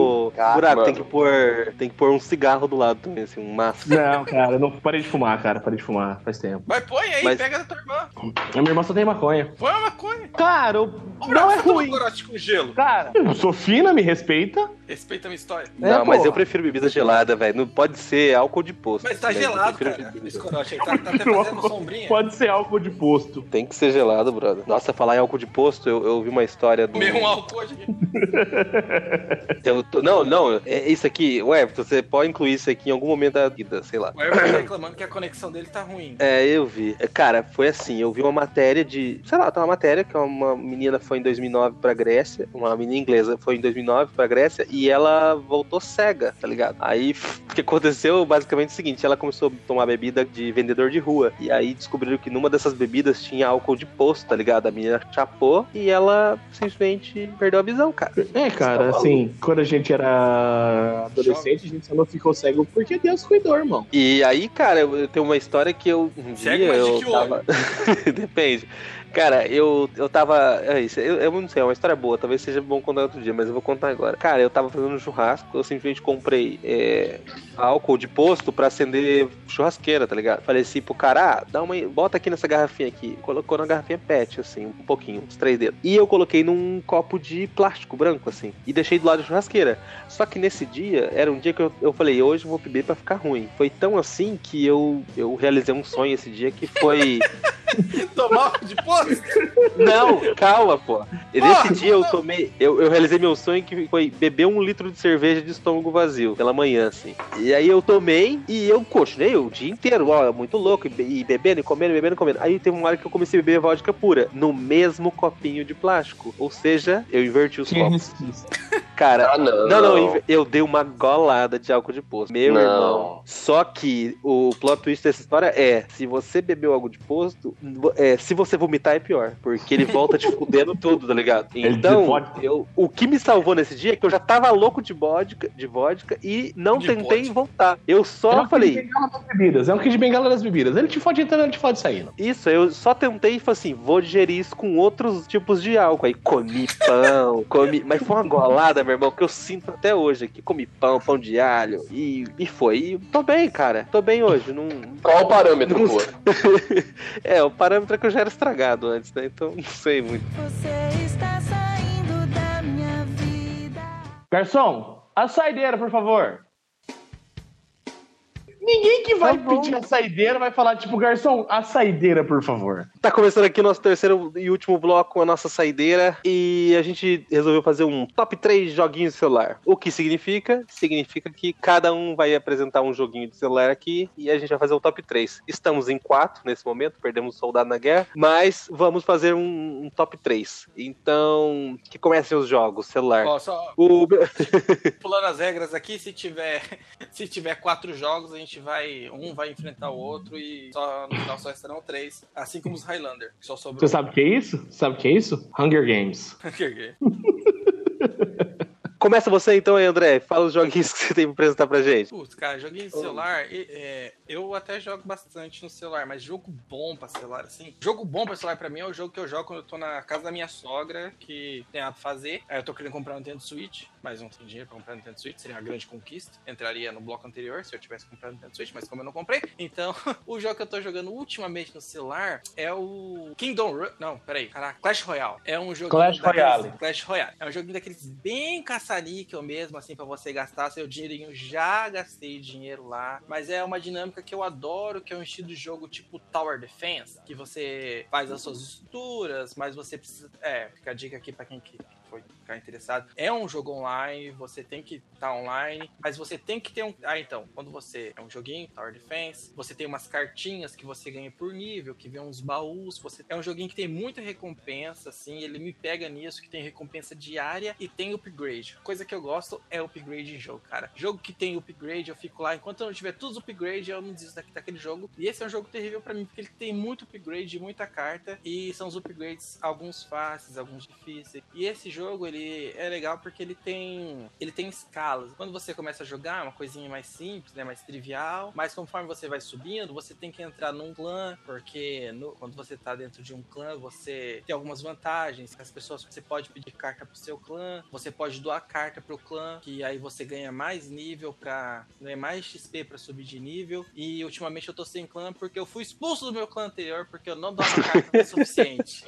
buraco, mano. tem que pôr. Tem que pôr um cigarro do lado também, assim, um maço. Não, cara, não parei de fumar, cara. Parei de fumar faz tempo. Mas põe aí, Mas- pega da tua irmã. A minha irmã só tem maconha. Põe uma maconha. Cara, eu- Ô, não é ruim. corote com gelo. Cara, eu sou fina, me respeita. Respeita a minha história. Não, É, mas porra. eu prefiro bebida gelada, velho. Não pode ser álcool de posto. Mas tá né? Gelado, cara. bebida Esse gelada. corote aí tá, tá até fazendo sombrinha. Pode ser álcool de posto. Tem que ser gelado, brother. Nossa, falar em álcool de posto, eu, eu ouvi uma história do. Um álcool hoje. <laughs> Eu tô- Não, não, é isso aqui, Everton, você pode incluir isso aqui em algum momento da vida, sei lá. O Everton tá reclamando que a conexão dele tá ruim. É, eu vi. É, Cara, foi assim, eu vi uma matéria de, sei lá, tá uma matéria que uma menina foi em 2009 pra Grécia, uma menina inglesa foi em 2009 pra Grécia e ela voltou cega, tá ligado? Aí <laughs> o que aconteceu basicamente é o seguinte, ela começou a tomar bebida de vendedor de rua e aí descobriram que numa dessas bebidas tinha álcool de posto, tá ligado? A menina chapou e ela simplesmente perdeu a visão, cara. É, cara, assim, quando a gente era adolescente, a gente só não ficou cego porque Deus cuidou, irmão. E aí, cara, eu, eu tenho uma história que eu um Cego, dia mas de eu que tava... <laughs> Depende. Cara, eu, eu tava. É isso, eu, eu não sei, é uma história boa. Talvez seja bom contar outro dia, mas eu vou contar agora. Cara, eu tava fazendo um churrasco, eu simplesmente comprei é, álcool de posto pra acender churrasqueira, tá ligado? Falei assim pro cara, ah, dá uma. Bota aqui nessa garrafinha aqui. Colocou na garrafinha PET, assim, um pouquinho, uns três dedos. E eu coloquei num copo de plástico branco, assim. E deixei do lado da churrasqueira. Só que nesse dia, era um dia que eu, eu falei, hoje eu vou beber pra ficar ruim. Foi tão assim que eu, eu realizei um sonho esse dia que foi. <laughs> Tomar de posto? Não, calma, pô. E Nesse dia eu tomei. Eu, eu realizei meu sonho que foi beber um litro de cerveja de estômago vazio pela manhã, assim. E aí eu tomei e eu continuei o dia inteiro, ó, muito louco, e be- e bebendo, e comendo, bebendo, e comendo. Aí teve uma hora que eu comecei a beber vodka pura, no mesmo copinho de plástico. Ou seja, eu inverti os Tinha copos. resquício. Cara, Ah, não. não, não, eu- dei uma golada de álcool de posto. Meu Não. irmão. Só que o plot twist dessa história é: se você bebeu algo de posto, é, se você vomitar é pior. Porque ele volta te fudendo <laughs> tudo, tá ligado? Então, eu, o que me salvou nesse dia é que eu já tava louco de vodka, de vodka e não De tentei vodka. voltar. Eu É só um kit de falei. bengala das bebidas. É um kit de bengala das bebidas. Ele te fode entrando, ele te fode saindo. Isso, eu só tentei e falei assim, vou digerir isso com outros tipos de álcool. Aí comi pão, <laughs> comi. Mas foi uma golada, meu irmão, que eu sinto até hoje aqui. Comi pão, pão de alho. E, e foi. E tô bem, cara. Tô bem hoje. Não... Qual o parâmetro, Não pô? <laughs> é, o parâmetro é que eu já era estragado antes, né? Então não sei muito. Você está saindo da minha vida. Garçom, a saideira, por favor. Ninguém que vai Tá pedir a saideira vai falar, tipo, garçom, a saideira, por favor. Tá começando aqui o nosso terceiro e último bloco, a nossa saideira. E a gente resolveu fazer um top 3 joguinhos de celular. O que significa? Significa que cada um vai apresentar um joguinho de celular aqui e a gente vai fazer o top 3. Estamos em 4 nesse momento, perdemos o soldado na guerra, mas vamos fazer um, um top 3. Então, que comecem os jogos, celular. Ó, só O... <laughs> pulando as regras aqui, se tiver, <laughs> se tiver quatro jogos, a gente vai. Um vai enfrentar o outro e só, no final só restarão três. Assim como os Highlander, que só sobrou. Você sabe o que é isso? Sabe o que é isso? Hunger Games. <laughs> Começa você então aí, André. Fala os joguinhos que você tem pra apresentar pra gente. Putz, cara, joguinho de celular, e- é, eu até jogo bastante no celular, mas jogo bom pra celular, assim. Jogo bom pra celular pra mim é o jogo que eu jogo quando eu tô na casa da minha sogra, que tem nada pra fazer. Aí eu tô querendo comprar um Nintendo Switch, mas não tenho dinheiro pra comprar Nintendo Switch, seria uma grande conquista. Entraria no bloco anterior se eu tivesse comprado Nintendo Switch, mas como eu não comprei. Então, <laughs> o jogo que eu tô jogando ultimamente no celular é o Kingdom Run. Não, peraí, caraca, Clash Royale. É um jogo Clash Royale. Clash Royale. É um joguinho daqueles bem caça-níquel mesmo, assim, pra você gastar seu dinheirinho. Já gastei dinheiro lá. Mas é uma dinâmica que eu adoro, que é um estilo de jogo tipo Tower Defense, que você faz as suas estruturas, mas você precisa... É, fica a dica aqui pra quem que foi ficar interessado. É um jogo online, você tem que estar online, mas você tem que ter um... Ah, então, quando você... É um joguinho, Tower Defense, você tem umas cartinhas que você ganha por nível, que vem uns baús, você... É um joguinho que tem muita recompensa, assim, ele me pega nisso, que tem recompensa diária e tem upgrade. Coisa que eu gosto é upgrade em jogo, cara. Jogo que tem upgrade, eu fico lá, enquanto eu não tiver os upgrade, eu não desisto daquele jogo. E esse é um jogo terrível pra mim, porque ele tem muito upgrade, muita carta, e são os upgrades, alguns fáceis, alguns difíceis. E esse jogo, ele é legal porque ele tem ele tem escalas. Quando você começa a jogar, é uma coisinha mais simples, né, mais trivial, mas conforme você vai subindo, você tem que entrar num clã, porque no- quando você tá dentro de um clã, você tem algumas vantagens. As pessoas, você pode pedir carta pro seu clã, você pode doar carta pro clã, que aí você ganha mais nível pra, ganha mais XP pra subir de nível. E ultimamente eu tô sem clã porque eu fui expulso do meu clã anterior porque eu não dava carta o <laughs> suficiente.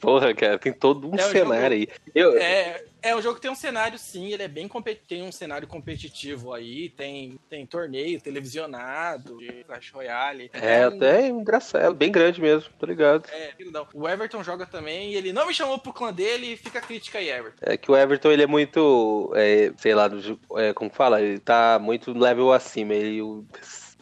Porra, cara, tem todo um É cenário aí. Eu, É, é um jogo que tem um cenário, sim, ele é bem competitivo, tem um cenário competitivo aí, tem, tem torneio televisionado Clash Royale. É, um- até engraçado, bem grande mesmo, tô ligado. É, não. O Everton joga também e ele não me chamou pro clã dele e fica a crítica aí, Everton. É que o Everton, ele é muito, é, sei lá, é, como fala, ele tá muito level acima, ele o-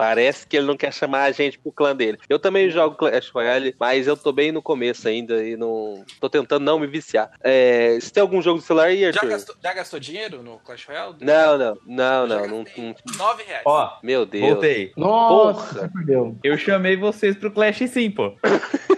parece que ele não quer chamar a gente pro clã dele. Eu também jogo Clash Royale, mas eu tô bem no começo ainda e não, tô tentando não me viciar. É, se tem algum jogo de celular aí, Já Arthur? gastou, já gastou dinheiro no Clash Royale? Não, não, não, Já não, não, não- 9 reais. Ó, meu Deus. voltei. Nossa, perdeu. Eu chamei vocês pro Clash sim, pô. <laughs>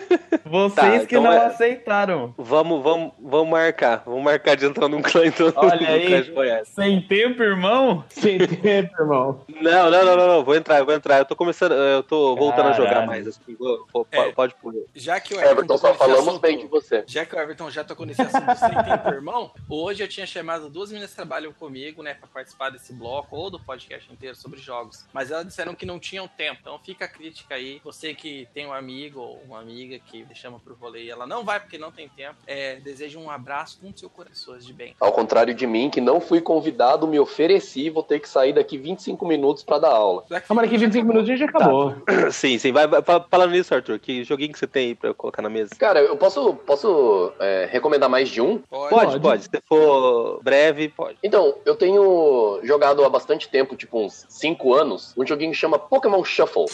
Vocês Tá, que então não é- aceitaram. Vamos, vamos, vamos marcar. Vamos marcar de entrar num clã então Olha no aí. Clash Royale. Sem tempo, irmão? Sem tempo, irmão. Não, não, não, não, não. Vou entrar, vou entrar. Eu tô começando, eu tô voltando a jogar Caralho. mais. Assim, vou- vou- É. Pode pôr. Já que o Everton, tocou só nesse falamos assunto- bem de você. Já que o Everton já tocou nesse assunto sem tempo, irmão, hoje eu tinha chamado duas meninas que trabalham comigo, né, pra participar desse bloco ou do podcast inteiro sobre jogos. Mas elas disseram que não tinham tempo. Então fica a crítica aí. Você que tem um amigo ou uma amiga que chama pro rolê e ela não vai porque não tem tempo, é, desejo um abraço com seu coração de bem. Ao contrário de mim, que não fui convidado, me ofereci, vou ter que sair daqui 25 minutos pra dar aula. Black Calma aqui, 25 minutos e já acabou. <clears throat> Sim, sim. Vai, vai, fa- falando nisso, Arthur, que joguinho que você tem aí pra eu colocar na mesa? Cara, eu posso, posso é, recomendar mais de um? Pode. Pode, pode. Se for breve, pode. Então, eu tenho jogado há bastante tempo, tipo uns 5 anos, um joguinho que chama Pokémon Shuffle.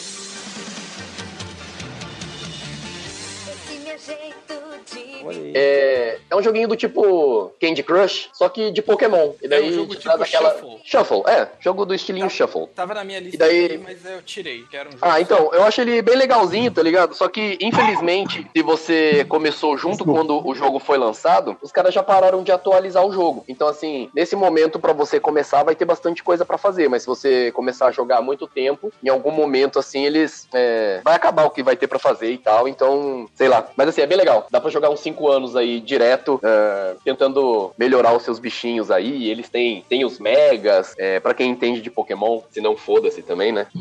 É, é um joguinho do tipo Candy Crush, só que de Pokémon. E daí É um jogo tipo traz aquela... Shuffle. Shuffle, é, jogo do estilinho Tá. Shuffle. Tava na minha lista E daí- aqui, mas eu tirei. Que era um jogo Ah, então, eu acho ele bem legalzinho, tá ligado? Só que, infelizmente, se você começou junto quando o jogo foi lançado, os caras já pararam de atualizar o jogo. Então, assim, nesse momento, pra você começar, vai ter bastante coisa pra fazer. Mas se você começar a jogar há muito tempo, em algum momento, assim, eles. é, vai acabar o que vai ter pra fazer e tal. Então, sei lá. Mas, assim, é bem legal. Dá pra jogar uns 5 anos aí direto, é, tentando melhorar os seus bichinhos aí. Eles têm, têm os megas, é, pra quem entende de Pokémon, se não foda-se também, né? <laughs>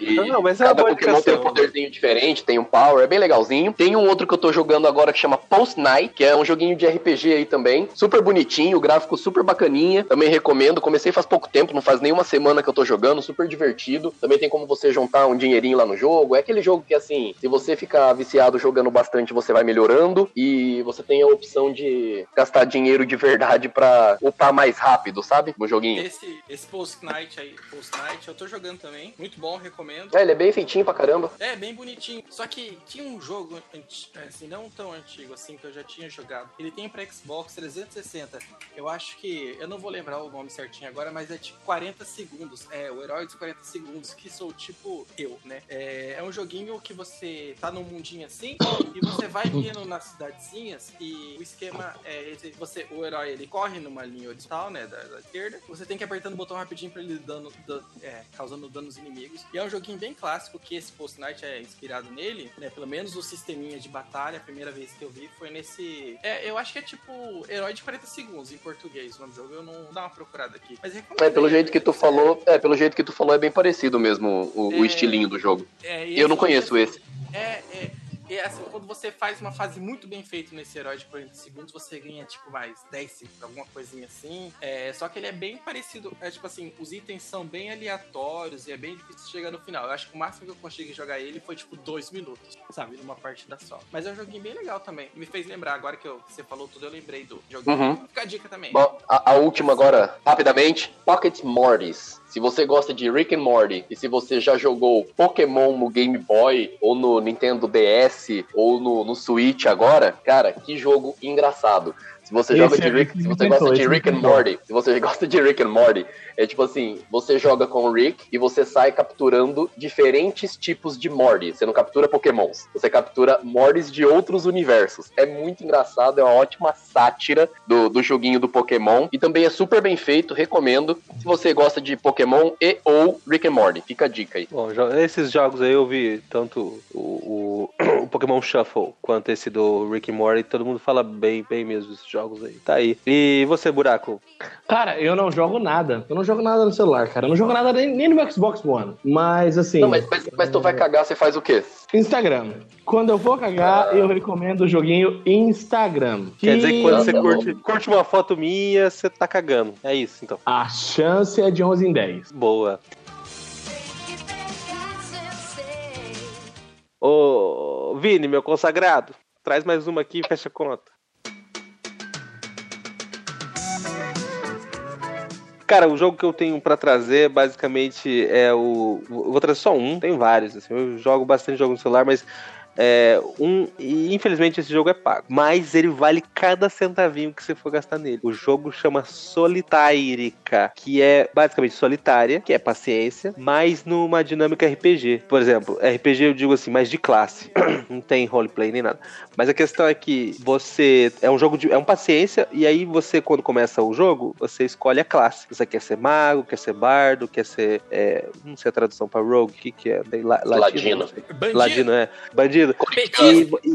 E Não, mas é cada Pokémon tem um poderzinho diferente, tem um power, é bem legalzinho. Tem um outro que eu tô jogando agora que chama Post Night, que é um joguinho de RPG aí também. Super bonitinho, gráfico super bacaninha. Também recomendo. Comecei faz pouco tempo, não faz nem uma semana que eu tô jogando, super divertido. Também tem como você juntar um dinheirinho lá no jogo. É aquele jogo que, assim, se você ficar viciado jogando bastante, você vai melhorando. E você tem a opção de gastar dinheiro de verdade pra upar mais rápido, sabe? No joguinho. Esse, esse Post Night aí, Post Night, eu tô jogando também. Muito bom, recomendo. É, ele é bem feitinho pra caramba. É, bem bonitinho. Só que tinha um jogo, anti- assim, não tão antigo assim, que eu já tinha jogado. Ele tem pra Xbox 360. Eu acho que, eu não vou lembrar o nome certinho agora, mas é tipo 40 segundos. É, o herói dos 40 segundos, que sou tipo eu, né? É, é um joguinho que você tá num mundinho assim, e você vai indo nas cidadezinhas, e o esquema é você, o herói, ele corre numa linha horizontal, né, da, da esquerda, você tem que ir apertando o botão rapidinho pra ele dando, dan- é, causando dano nos inimigos. E é um joguinho bem clássico, que esse Post Night é inspirado nele, né, pelo menos o sisteminha de batalha, a primeira vez que eu vi foi nesse... É, eu acho que é tipo Herói de 40 Segundos, em português, o nome do jogo, eu não dar uma procurada aqui. Mas recomendo É, pelo jeito que tu falou, é, pelo jeito que tu falou, é bem parecido mesmo o, o É. estilinho do jogo. É, Eu não conheço esse. É, é. E assim, quando você faz uma fase muito bem feita nesse herói de 40 segundos, você ganha, tipo, mais 10 segundos, alguma coisinha assim. É, só que ele é bem parecido. É tipo assim, os itens são bem aleatórios e é bem difícil chegar no final. Eu acho que o máximo que eu consegui jogar ele foi, tipo, dois minutos, sabe? Numa partida só. Mas é um joguinho bem legal também. Me fez lembrar, agora que eu- você falou tudo, eu lembrei do joguinho. Uhum. Fica a dica também. Bom, a, a última agora, rapidamente, Pocket Mortys. Se você gosta de Rick and Morty e se você já jogou Pokémon no Game Boy ou no Nintendo DS ou no, no Switch agora, cara, que jogo engraçado. Se você Esse joga de é Rick, se você gosta de Rick and. Morty, se você <laughs> gosta de Rick and Morty, é tipo assim, você joga com o Rick e você sai capturando diferentes tipos de Morty. Você não captura Pokémons, você captura Mortys de outros universos. É muito engraçado, é uma ótima sátira do, do joguinho do Pokémon e também é super bem feito, recomendo. Se você gosta de Pokémon e ou Rick and Morty, fica a dica aí. Bom, esses jogos aí eu vi tanto o, o Pokémon Shuffle quanto esse do Rick and Morty. Todo mundo fala bem, bem mesmo desses jogos aí. Tá aí. E você, Buraco? Cara, eu não jogo nada. Eu não jogo nada no celular, cara. Eu não jogo nada nem, nem no meu Xbox One. Mas assim. Não, mas, mas, mas tu vai cagar, você faz o quê? Instagram. Quando eu for cagar, eu recomendo o joguinho Instagram. Quer dizer que quando você Tá curte, curte uma foto minha, você tá cagando. É isso, então. A chance é de 11 em 10. Boa. que. Ô, Vini, meu consagrado, traz mais uma aqui e fecha a conta. Cara, o jogo que eu tenho pra trazer basicamente é o. Vou trazer só um, tem vários. Assim, eu jogo bastante jogo no celular, mas É, um, e infelizmente esse jogo é pago, mas ele vale cada centavinho que você for gastar nele. O jogo chama Solitárica, que é basicamente solitária, que é paciência, mas numa dinâmica RPG. Por exemplo, RPG eu digo assim, mais de classe. <clears throat> Não tem roleplay nem nada. Mas a questão é que você é um jogo de é um paciência e aí você quando começa o jogo você escolhe a classe. Você quer ser mago, quer ser bardo, quer ser é, não sei a tradução para rogue, o que que é? Ladino. Bandido. Ladino é bandido.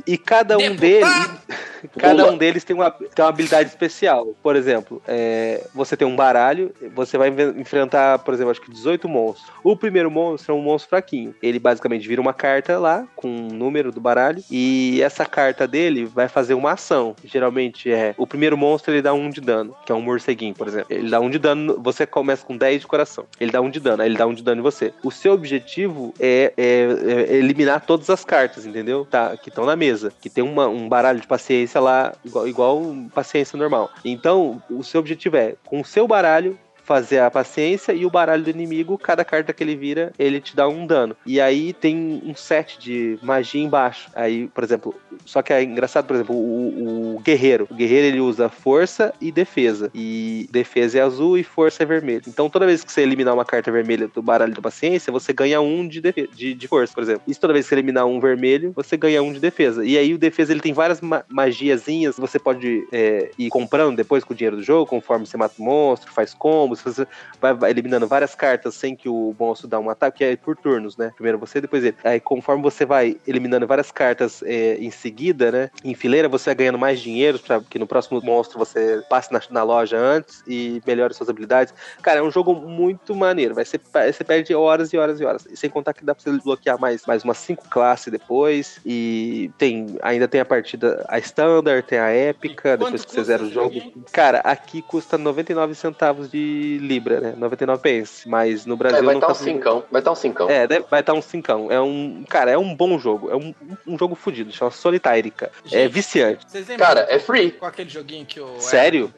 E, e- cada um deles, <laughs> cada um deles tem uma, tem uma habilidade especial. Por exemplo, é, você tem um baralho, você vai enfrentar, por exemplo, acho que 18 monstros. O primeiro monstro é um monstro fraquinho. Ele basicamente vira uma carta lá com um número do baralho e essa carta dele vai fazer uma ação. Geralmente é o primeiro monstro ele dá um de dano, que é um morceguinho, por exemplo. Ele dá um de dano, você começa com 10 de coração. Ele dá um de dano, aí ele dá um de dano em você. O seu objetivo é, é- é eliminar todas as cartas, entendeu? Tá, que estão na mesa. Que tem uma- um baralho de paciência lá, igual, igual paciência normal. Então, o seu objetivo é, com o seu baralho, fazer a paciência e o baralho do inimigo, cada carta que ele vira, ele te dá um dano. E aí tem um set de magia embaixo. Aí, por exemplo, só que é engraçado, por exemplo, o, o guerreiro. O guerreiro ele usa força e defesa. E defesa é azul e força é vermelho. Então toda vez que você eliminar uma carta vermelha do baralho da paciência, você ganha um de, de, de força, por exemplo. Isso toda vez que você eliminar um vermelho, você ganha um de defesa. E aí o defesa ele tem várias ma magiazinhas que você pode é, ir comprando depois com o dinheiro do jogo, conforme você mata o monstro, faz você vai, vai eliminando várias cartas sem que o monstro dá um ataque, que é por turnos, né? Primeiro você, depois ele. Aí conforme você vai eliminando várias cartas é, em seguida, né? Em fileira, você vai ganhando mais dinheiro para que no próximo monstro você passe na, na loja antes e melhore suas habilidades. Cara, é um jogo muito maneiro. Vai ser, você perde horas e horas e horas. E sem contar que dá pra você desbloquear mais, mais umas cinco classes depois. E tem ainda tem a partida, a standard, tem a épica, depois que você zera o jogo. Cara, aqui custa 99 centavos de libra, né? 99 pence. Mas no Brasil É, vai não estar tá um cincão. Vai estar um cincão. é, deve- vai estar um cincão. É um. Cara, é um bom jogo. É um, um jogo fodido. Chama Solitárica. É viciante. Cara, é free. com aquele joguinho que o Sério?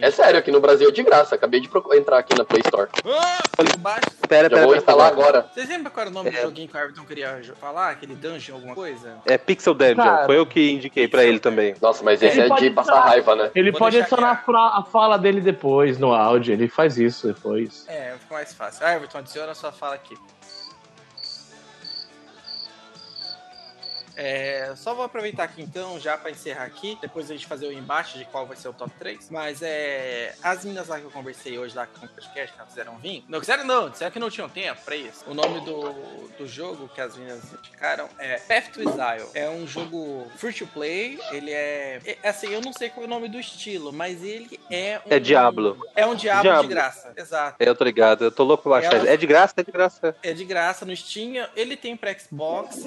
É sério, aqui no Brasil é de graça. Acabei de entrar aqui na Play Store. Ah, baixo. Pera, Já pera, vou pera, instalar pera. agora. Vocês lembram qual era o nome É. do joguinho que o Everton queria falar? Aquele dungeon, alguma coisa? É Pixel Dungeon. Cara. Foi eu que indiquei pra ele também. Nossa, mas esse Ele é de passar raiva, né? Ele Vou pode adicionar a fala dele depois no áudio. Ele faz isso depois. É, fica mais fácil. Ah, Everton, adiciona a sua fala aqui. É, só vou aproveitar aqui então, já pra encerrar aqui, depois a gente fazer o embate de qual vai ser o top 3. Mas é. As meninas lá que eu conversei hoje lá com o podcast, que elas quiseram vir. Não quiseram, não, disseram que não tinham tempo pra isso. O nome do, do jogo que as meninas indicaram é Path to Exile. É um jogo free to play. Ele é. é, Assim, eu não sei qual é o nome do estilo, mas ele é um. É Diablo. É um Diablo, Diablo. de graça. Exato. É, eu tô ligado. Eu tô louco pra baixar. Elas- É de graça? É de graça. É de graça no Steam. Ele tem pra Xbox,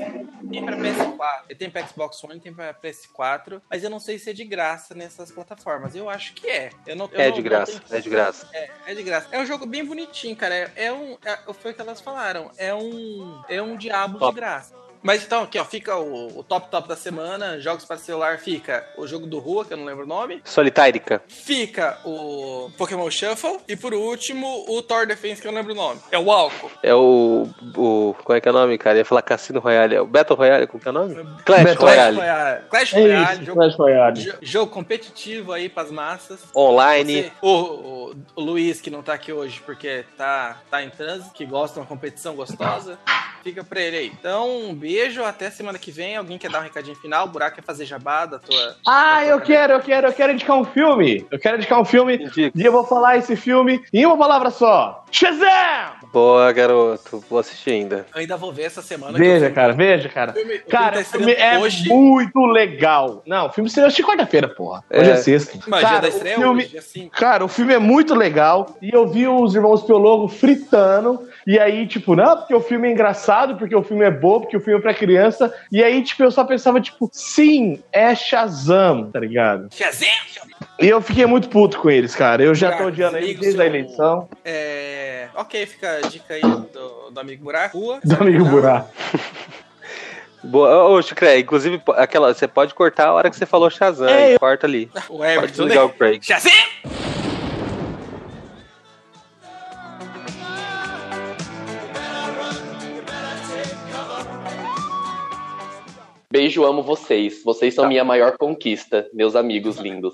tem pra PS4. Ele tem pra Xbox One, tem pra PS4. Mas eu não sei se é de graça nessas plataformas. Eu acho que é. Eu não, eu É não- de não graça. tenho- É de graça. É, é de graça. É um jogo bem bonitinho, cara. É, é um. é- foi o que elas falaram. É um. É um diabo Top. de graça. Mas então, aqui, ó, fica o, o top top da semana. Jogos para celular fica o jogo do Rua, que eu não lembro o nome. Solitárica. Fica o Pokémon Shuffle. E por último, o Thor Defense, que eu não lembro o nome. É o Alco. É o. o qual é que é o nome, cara? Eu ia falar Cassino Royale. É o Battle Royale? Qual que é o nome? Clash Battle Royale. Clash É Royale, isso, jogo, Clash Royale. jo- jogo competitivo aí pras massas. Online. Você- o, o- o Luiz, que não tá aqui hoje porque tá, tá em trânsito, que gosta de uma competição gostosa, fica pra ele aí. Então, um beijo, até semana que vem. Alguém quer dar um recadinho final? O buraco quer fazer jabá da tua. Ah, da tua eu caneta? quero, eu quero, eu quero indicar um filme. Eu quero indicar um filme Indica. e eu vou falar esse filme em uma palavra só. Shazam! Boa, garoto. Vou assistir ainda. Eu ainda vou ver essa semana. Veja, filme- cara, veja, cara. o filme- o filme Cara, tá o filme estreando é hoje. muito legal. Não, o filme estreou de quarta-feira, porra. Hoje é, É. sexta. Mas dia cara, da o estreia filme, hoje, dia 5. Cara, o filme é muito legal. E eu vi os irmãos Piologo fritando. E aí, tipo, não, porque o filme é engraçado, porque o filme é bom, porque o filme é pra criança. E aí, tipo, eu só pensava, tipo, sim, é Shazam, tá ligado? Shazam! E eu fiquei muito puto com eles, cara. Eu já tô Buraco, odiando eles desde a eleição. É, ok, fica a dica aí do, do amigo Buraco. Rua, Do amigo Buraco. <laughs> Boa. Ô, Chucré, inclusive, aquela, você pode cortar a hora que você falou Shazam. É, eu- Corta ali. O Pode Everton, desligar né? o Craig. Shazam! Beijo, amo vocês. Vocês são minha maior conquista, meus amigos lindos.